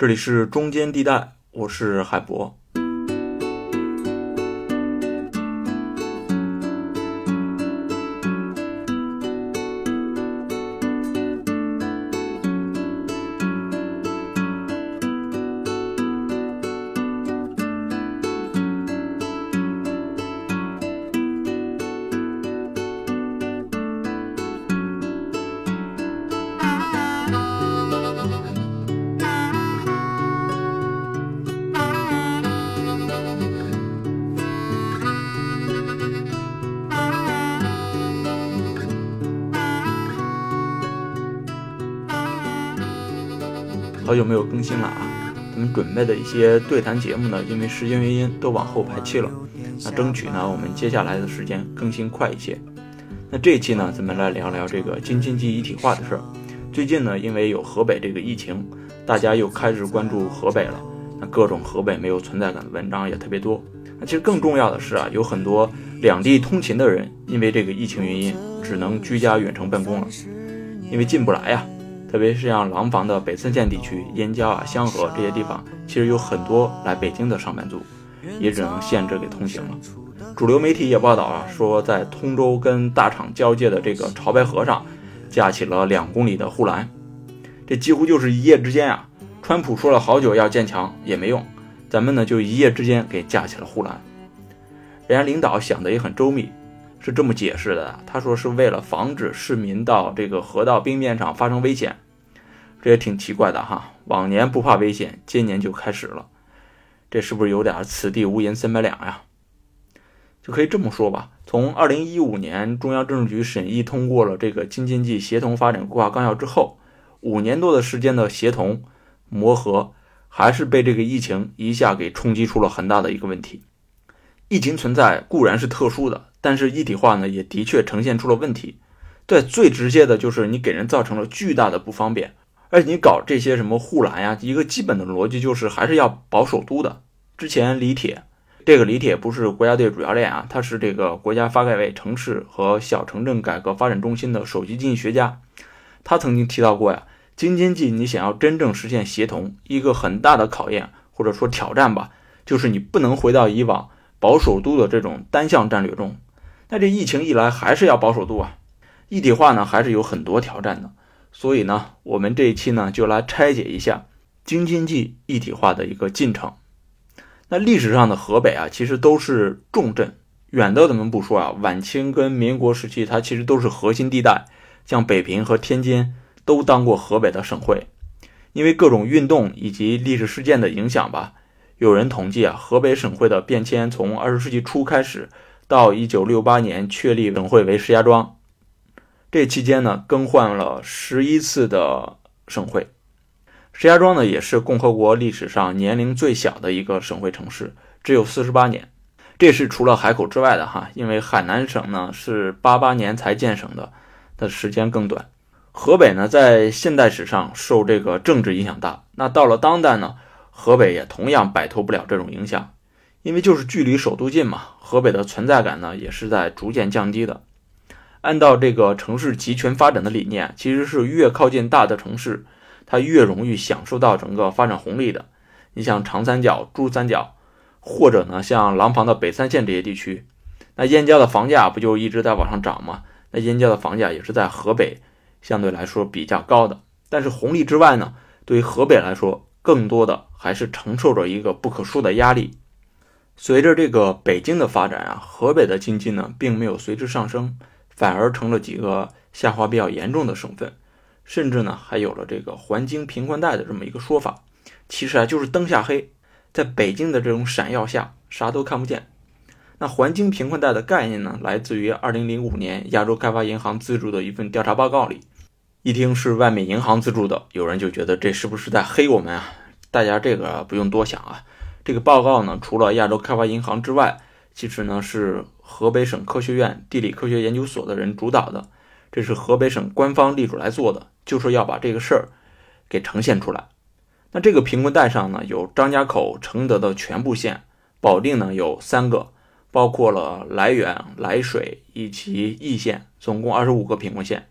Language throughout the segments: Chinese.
这里是中间地带，我是海博。好久没有更新了啊！咱们准备的一些对谈节目呢，因为时间原因都往后排期了。那争取呢，我们接下来的时间更新快一些。那这一期呢，咱们来聊聊这个京津冀一体化的事儿。最近呢，因为有河北这个疫情，大家又开始关注河北了。那各种河北没有存在感的文章也特别多。那其实更重要的是啊，有很多两地通勤的人，因为这个疫情原因，只能居家远程办公了，因为进不来呀。特别是像廊坊的北三县地区、燕郊啊、香河这些地方，其实有很多来北京的上班族，也只能限制给通行了。主流媒体也报道啊，说在通州跟大厂交界的这个潮白河上，架起了两公里的护栏，这几乎就是一夜之间啊。川普说了好久要建墙也没用，咱们呢就一夜之间给架起了护栏。人家领导想的也很周密。是这么解释的，他说是为了防止市民到这个河道冰面上发生危险，这也挺奇怪的哈。往年不怕危险，今年就开始了，这是不是有点此地无银三百两呀？就可以这么说吧。从二零一五年中央政治局审议通过了这个京津冀协同发展规划纲要之后，五年多的时间的协同磨合，还是被这个疫情一下给冲击出了很大的一个问题。疫情存在固然是特殊的。但是一体化呢，也的确呈现出了问题。对，最直接的就是你给人造成了巨大的不方便，而且你搞这些什么护栏呀，一个基本的逻辑就是还是要保首都的。之前李铁，这个李铁不是国家队主教练啊，他是这个国家发改委城市和小城镇改革发展中心的首席经济学家，他曾经提到过呀，京津冀你想要真正实现协同，一个很大的考验或者说挑战吧，就是你不能回到以往保首都的这种单向战略中。那这疫情一来，还是要保守度啊，一体化呢，还是有很多挑战的。所以呢，我们这一期呢，就来拆解一下京津冀一体化的一个进程。那历史上的河北啊，其实都是重镇，远的咱们不说啊，晚清跟民国时期，它其实都是核心地带，像北平和天津都当过河北的省会。因为各种运动以及历史事件的影响吧，有人统计啊，河北省会的变迁从二十世纪初开始。到一九六八年确立省会为石家庄，这期间呢更换了十一次的省会。石家庄呢也是共和国历史上年龄最小的一个省会城市，只有四十八年。这是除了海口之外的哈，因为海南省呢是八八年才建省的，的时间更短。河北呢在现代史上受这个政治影响大，那到了当代呢，河北也同样摆脱不了这种影响。因为就是距离首都近嘛，河北的存在感呢也是在逐渐降低的。按照这个城市集权发展的理念，其实是越靠近大的城市，它越容易享受到整个发展红利的。你像长三角、珠三角，或者呢像廊坊的北三县这些地区，那燕郊的房价不就一直在往上涨吗？那燕郊的房价也是在河北相对来说比较高的。但是红利之外呢，对于河北来说，更多的还是承受着一个不可说的压力。随着这个北京的发展啊，河北的经济呢并没有随之上升，反而成了几个下滑比较严重的省份，甚至呢还有了这个环京贫困带的这么一个说法。其实啊就是灯下黑，在北京的这种闪耀下啥都看不见。那环京贫困带的概念呢，来自于2005年亚洲开发银行资助的一份调查报告里。一听是外面银行资助的，有人就觉得这是不是在黑我们啊？大家这个不用多想啊。这个报告呢，除了亚洲开发银行之外，其实呢是河北省科学院地理科学研究所的人主导的，这是河北省官方力主来做的，就是要把这个事儿给呈现出来。那这个贫困带上呢，有张家口、承德的全部县，保定呢有三个，包括了涞源、涞水以及易县，总共二十五个贫困县。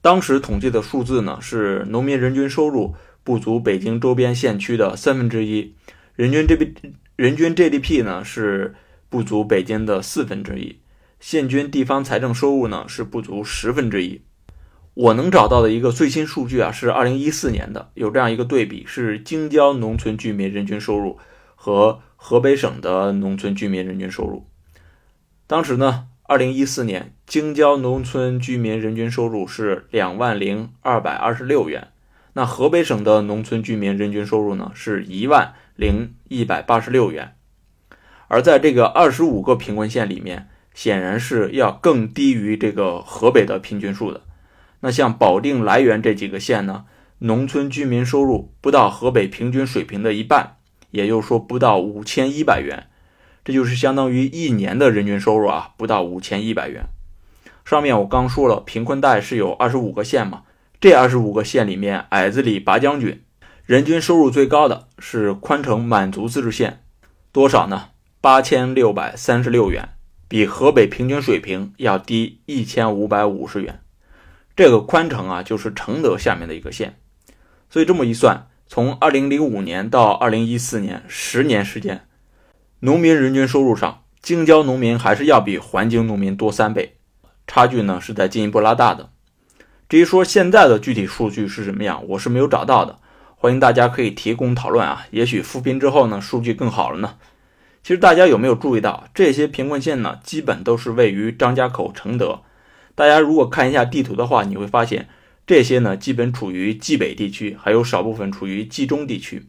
当时统计的数字呢，是农民人均收入不足北京周边县区的三分之一，人均 G B 人均 GDP 呢是不足北京的四分之一，现均地方财政收入呢是不足十分之一。我能找到的一个最新数据啊，是二零一四年的，有这样一个对比，是京郊农村居民人均收入和河北省的农村居民人均收入。当时呢，二零一四年京郊农村居民人均收入是两万零二百二十六元。那河北省的农村居民人均收入呢，是一万零一百八十六元，而在这个二十五个贫困县里面，显然是要更低于这个河北的平均数的。那像保定、涞源这几个县呢，农村居民收入不到河北平均水平的一半，也就是说不到五千一百元，这就是相当于一年的人均收入啊，不到五千一百元。上面我刚说了，贫困带是有二十五个县嘛。这二十五个县里面，矮子里拔将军，人均收入最高的是宽城满族自治县，多少呢？八千六百三十六元，比河北平均水平要低一千五百五十元。这个宽城啊，就是承德下面的一个县。所以这么一算，从二零零五年到二零一四年，十年时间，农民人均收入上，京郊农民还是要比环京农民多三倍，差距呢是在进一步拉大的。至于说现在的具体数据是什么样，我是没有找到的，欢迎大家可以提供讨论啊。也许扶贫之后呢，数据更好了呢。其实大家有没有注意到，这些贫困县呢，基本都是位于张家口、承德。大家如果看一下地图的话，你会发现这些呢，基本处于冀北地区，还有少部分处于冀中地区。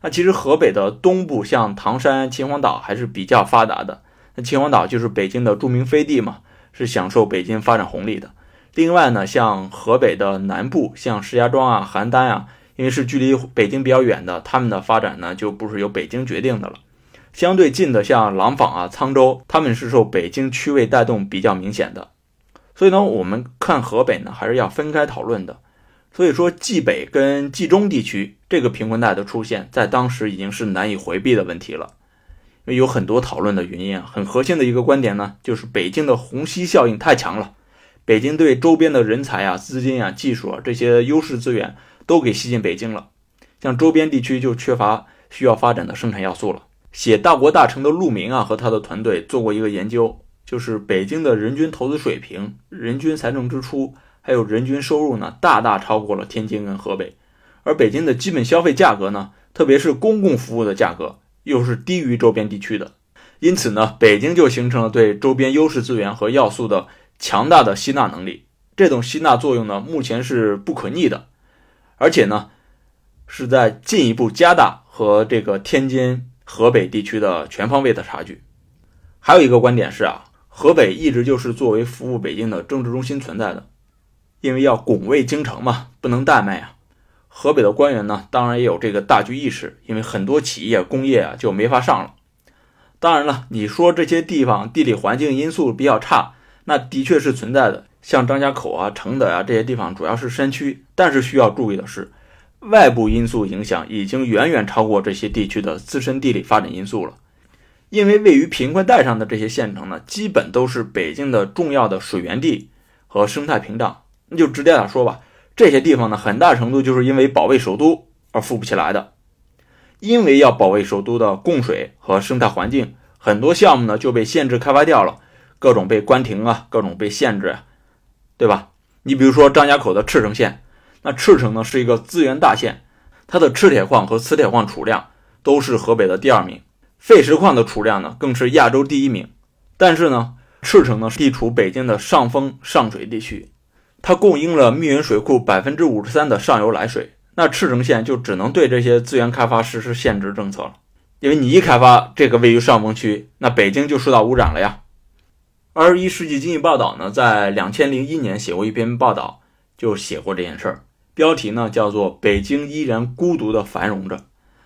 那其实河北的东部，像唐山、秦皇岛还是比较发达的。那秦皇岛就是北京的著名飞地嘛，是享受北京发展红利的。另外呢，像河北的南部，像石家庄啊、邯郸啊，因为是距离北京比较远的，他们的发展呢就不是由北京决定的了。相对近的，像廊坊啊、沧州，他们是受北京区位带动比较明显的。所以呢，我们看河北呢，还是要分开讨论的。所以说，冀北跟冀中地区这个贫困带的出现，在当时已经是难以回避的问题了。因为有很多讨论的原因啊，很核心的一个观点呢，就是北京的虹吸效应太强了。北京对周边的人才啊、资金啊、技术啊这些优势资源都给吸进北京了，像周边地区就缺乏需要发展的生产要素了。写《大国大城》的陆明啊和他的团队做过一个研究，就是北京的人均投资水平、人均财政支出还有人均收入呢，大大超过了天津跟河北，而北京的基本消费价格呢，特别是公共服务的价格又是低于周边地区的，因此呢，北京就形成了对周边优势资源和要素的。强大的吸纳能力，这种吸纳作用呢，目前是不可逆的，而且呢，是在进一步加大和这个天津、河北地区的全方位的差距。还有一个观点是啊，河北一直就是作为服务北京的政治中心存在的，因为要拱卫京城嘛，不能怠慢啊。河北的官员呢，当然也有这个大局意识，因为很多企业工业啊就没法上了。当然了，你说这些地方地理环境因素比较差。那的确是存在的，像张家口啊、承德啊这些地方主要是山区，但是需要注意的是，外部因素影响已经远远超过这些地区的自身地理发展因素了。因为位于贫困带上的这些县城呢，基本都是北京的重要的水源地和生态屏障。那就直接点说吧，这些地方呢，很大程度就是因为保卫首都而富不起来的。因为要保卫首都的供水和生态环境，很多项目呢就被限制开发掉了。各种被关停啊，各种被限制啊，对吧？你比如说张家口的赤城县，那赤城呢是一个资源大县，它的赤铁矿和磁铁矿储量都是河北的第二名，废石矿的储量呢更是亚洲第一名。但是呢，赤城呢地处北京的上风上水地区，它供应了密云水库百分之五十三的上游来水，那赤城县就只能对这些资源开发实施限制政策了，因为你一开发这个位于上风区，那北京就受到污染了呀。二十一世纪经济报道呢，在两千零一年写过一篇报道，就写过这件事儿，标题呢叫做《北京依然孤独的繁荣着》。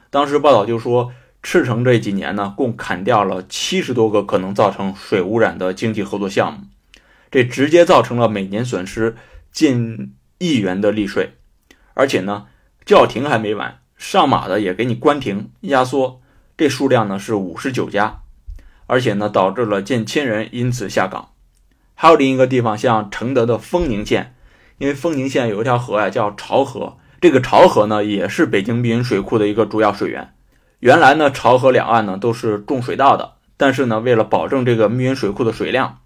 当时报道就说，赤城这几年呢，共砍掉了七十多个可能造成水污染的经济合作项目，这直接造成了每年损失近亿元的利税。而且呢，叫停还没完，上马的也给你关停压缩，这数量呢是五十九家。而且呢，导致了近千人因此下岗。还有另一个地方，像承德的丰宁县，因为丰宁县有一条河呀，叫潮河，这个潮河呢，也是北京密云水库的一个主要水源。原来呢，潮河两岸呢都是种水稻的，但是呢，为了保证这个密云水库的水量，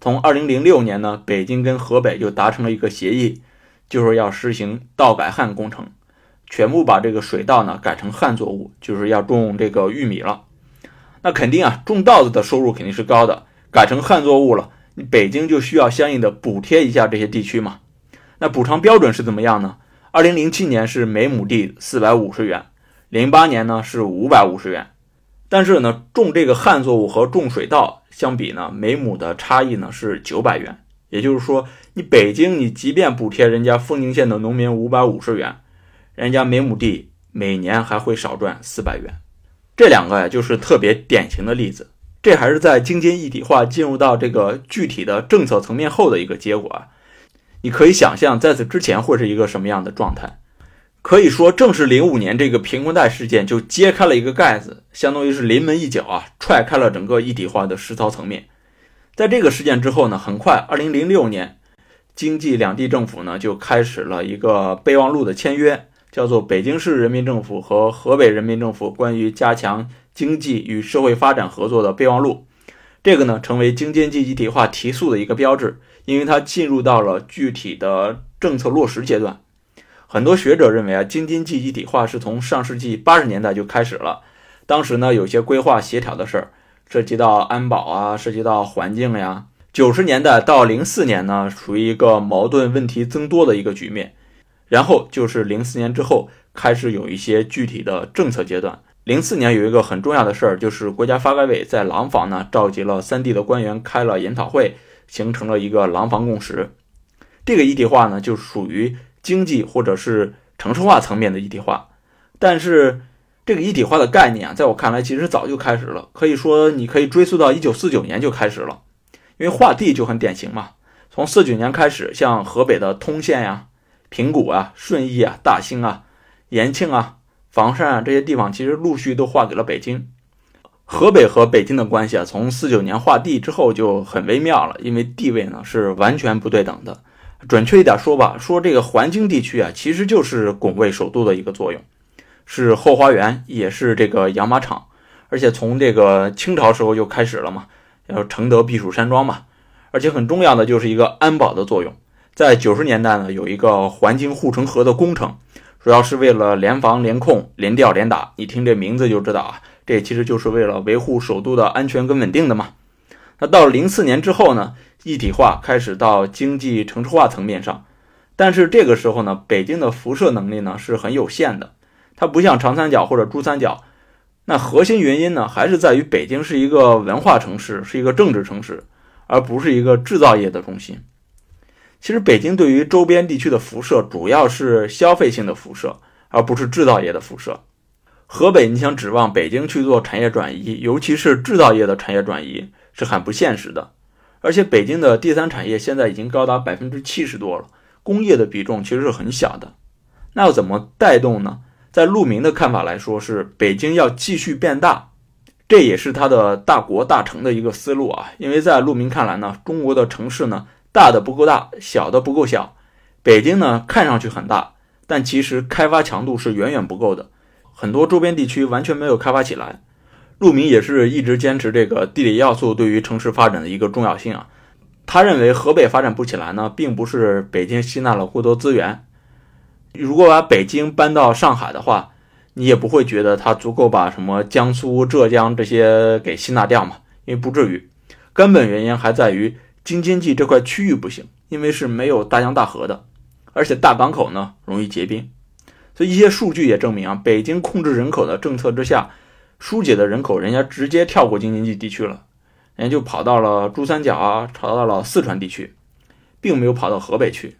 从2006年呢，北京跟河北就达成了一个协议，就是要实行稻改旱工程，全部把这个水稻呢改成旱作物，就是要种这个玉米了。那肯定啊，种稻子的收入肯定是高的，改成旱作物了，你北京就需要相应的补贴一下这些地区嘛。那补偿标准是怎么样呢？二零零七年是每亩地四百五十元，零八年呢是五百五十元。但是呢，种这个旱作物和种水稻相比呢，每亩的差异呢是九百元。也就是说，你北京你即便补贴人家丰宁县的农民五百五十元，人家每亩地每年还会少赚四百元。这两个呀，就是特别典型的例子。这还是在京津一体化进入到这个具体的政策层面后的一个结果啊。你可以想象，在此之前会是一个什么样的状态？可以说，正是零五年这个贫困带事件就揭开了一个盖子，相当于是临门一脚啊，踹开了整个一体化的实操层面。在这个事件之后呢，很快，二零零六年，经济两地政府呢就开始了一个备忘录的签约，叫做《北京市人民政府和河北人民政府关于加强经济与社会发展合作的备忘录》。这个呢，成为京津冀一体化提速的一个标志。因为它进入到了具体的政策落实阶段，很多学者认为啊，京津冀一体化是从上世纪八十年代就开始了。当时呢，有些规划协调的事儿，涉及到安保啊，涉及到环境呀。九十年代到零四年呢，处于一个矛盾问题增多的一个局面。然后就是零四年之后开始有一些具体的政策阶段。零四年有一个很重要的事儿，就是国家发改委在廊坊呢召集了三地的官员开了研讨会。形成了一个廊坊共识，这个一体化呢，就属于经济或者是城市化层面的一体化。但是这个一体化的概念啊，在我看来，其实早就开始了，可以说你可以追溯到一九四九年就开始了。因为划地就很典型嘛，从四九年开始，像河北的通县呀、平谷啊、顺义啊、大兴啊、延庆啊、房山啊这些地方，其实陆续都划给了北京。河北和北京的关系啊，从四九年划地之后就很微妙了，因为地位呢是完全不对等的。准确一点说吧，说这个环京地区啊，其实就是拱卫首都的一个作用，是后花园，也是这个养马场。而且从这个清朝时候就开始了嘛，要承德避暑山庄嘛。而且很重要的就是一个安保的作用。在九十年代呢，有一个环京护城河的工程，主要是为了联防联控、联调联打。你听这名字就知道啊。这其实就是为了维护首都的安全跟稳定的嘛。那到零四年之后呢，一体化开始到经济城市化层面上，但是这个时候呢，北京的辐射能力呢是很有限的，它不像长三角或者珠三角。那核心原因呢，还是在于北京是一个文化城市，是一个政治城市，而不是一个制造业的中心。其实北京对于周边地区的辐射主要是消费性的辐射，而不是制造业的辐射。河北，你想指望北京去做产业转移，尤其是制造业的产业转移，是很不现实的。而且，北京的第三产业现在已经高达百分之七十多了，工业的比重其实是很小的。那要怎么带动呢？在陆明的看法来说，是北京要继续变大，这也是他的大国大城的一个思路啊。因为在陆明看来呢，中国的城市呢，大的不够大，小的不够小。北京呢，看上去很大，但其实开发强度是远远不够的。很多周边地区完全没有开发起来，陆明也是一直坚持这个地理要素对于城市发展的一个重要性啊。他认为河北发展不起来呢，并不是北京吸纳了过多资源。如果把北京搬到上海的话，你也不会觉得它足够把什么江苏、浙江这些给吸纳掉嘛，因为不至于。根本原因还在于京津冀这块区域不行，因为是没有大江大河的，而且大港口呢容易结冰。所以一些数据也证明啊，北京控制人口的政策之下，疏解的人口人家直接跳过京津冀地区了，人家就跑到了珠三角啊，跑到了四川地区，并没有跑到河北去。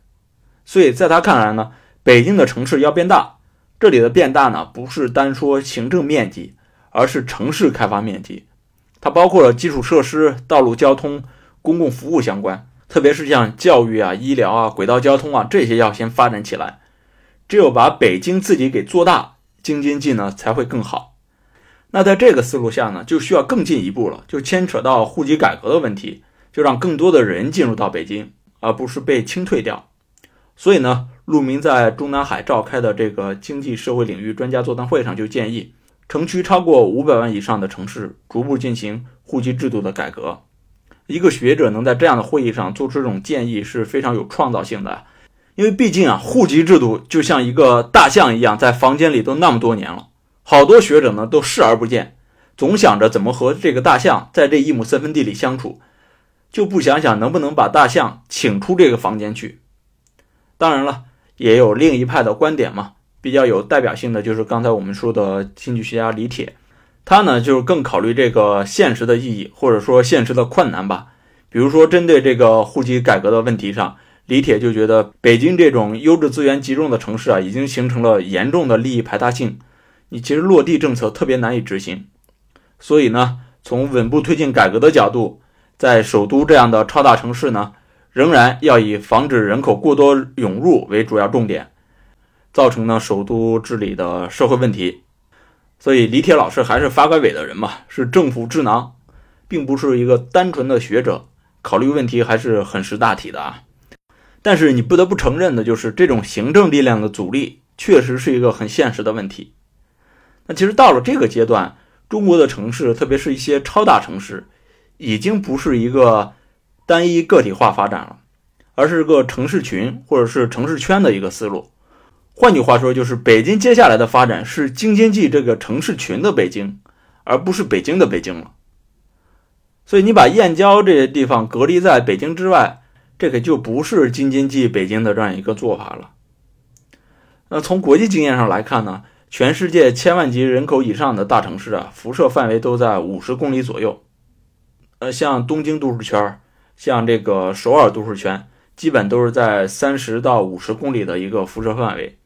所以在他看来呢，北京的城市要变大，这里的变大呢，不是单说行政面积，而是城市开发面积，它包括了基础设施、道路交通、公共服务相关，特别是像教育啊、医疗啊、轨道交通啊这些要先发展起来。只有把北京自己给做大，京津冀呢才会更好。那在这个思路下呢，就需要更进一步了，就牵扯到户籍改革的问题，就让更多的人进入到北京，而不是被清退掉。所以呢，陆明在中南海召开的这个经济社会领域专家座谈会上就建议，城区超过五百万以上的城市逐步进行户籍制度的改革。一个学者能在这样的会议上做出这种建议是非常有创造性的，因为毕竟啊，户籍制度就像一个大象一样，在房间里都那么多年了，好多学者呢都视而不见，总想着怎么和这个大象在这一亩三分地里相处，就不想想能不能把大象请出这个房间去。当然了，也有另一派的观点嘛，比较有代表性的就是刚才我们说的经济学家李铁。他呢，就是更考虑这个现实的意义，或者说现实的困难吧。比如说，针对这个户籍改革的问题上，李铁就觉得北京这种优质资源集中的城市啊，已经形成了严重的利益排他性，你其实落地政策特别难以执行。所以呢，从稳步推进改革的角度，在首都这样的超大城市呢，仍然要以防止人口过多涌入为主要重点，造成呢首都治理的社会问题。所以李铁老师还是发改委的人嘛，是政府智囊，并不是一个单纯的学者，考虑问题还是很识大体的啊。但是你不得不承认的就是，这种行政力量的阻力确实是一个很现实的问题。那其实到了这个阶段，中国的城市，特别是一些超大城市，已经不是一个单一个体化发展了，而是个城市群或者是城市圈的一个思路。换句话说，就是北京接下来的发展是京津冀这个城市群的北京，而不是北京的北京了。所以你把燕郊这些地方隔离在北京之外，这个就不是京津冀北京的这样一个做法了。那从国际经验上来看呢，全世界千万级人口以上的大城市啊，辐射范围都在五十公里左右。呃，像东京都市圈，像这个首尔都市圈，基本都是在三十到五十公里的一个辐射范围。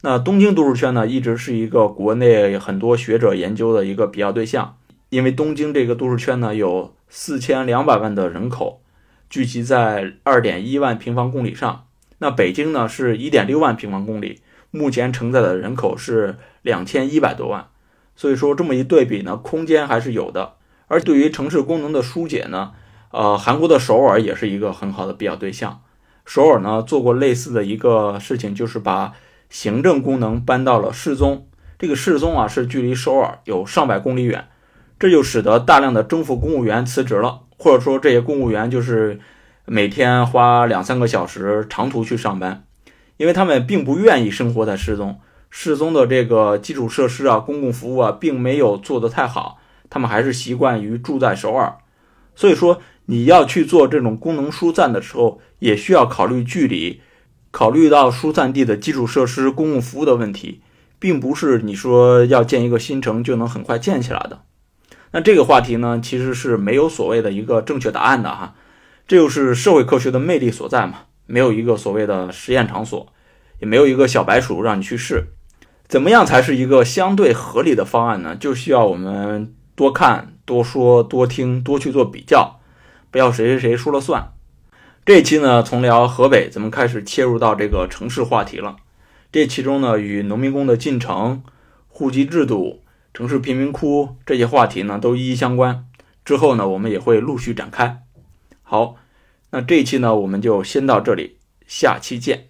那东京都市圈呢，一直是一个国内很多学者研究的一个比较对象，因为东京这个都市圈呢有四千两百万的人口，聚集在二点一万平方公里上。那北京呢是一点六万平方公里，目前承载的人口是两千一百多万，所以说这么一对比呢，空间还是有的。而对于城市功能的疏解呢，呃，韩国的首尔也是一个很好的比较对象。首尔呢做过类似的一个事情，就是把行政功能搬到了市中，这个市中啊是距离首尔有上百公里远，这就使得大量的政府公务员辞职了，或者说这些公务员就是每天花两三个小时长途去上班，因为他们并不愿意生活在市中，市中的这个基础设施啊、公共服务啊并没有做得太好，他们还是习惯于住在首尔，所以说你要去做这种功能疏散的时候，也需要考虑距离。考虑到疏散地的基础设施、公共服务的问题，并不是你说要建一个新城就能很快建起来的。那这个话题呢，其实是没有所谓的一个正确答案的哈。这就是社会科学的魅力所在嘛，没有一个所谓的实验场所，也没有一个小白鼠让你去试。怎么样才是一个相对合理的方案呢？就需要我们多看、多说、多听、多去做比较，不要谁谁谁说了算。这期呢，从聊河北，咱们开始切入到这个城市话题了。这其中呢，与农民工的进城、户籍制度、城市贫民窟这些话题呢，都一一相关。之后呢，我们也会陆续展开。好，那这一期呢，我们就先到这里，下期见。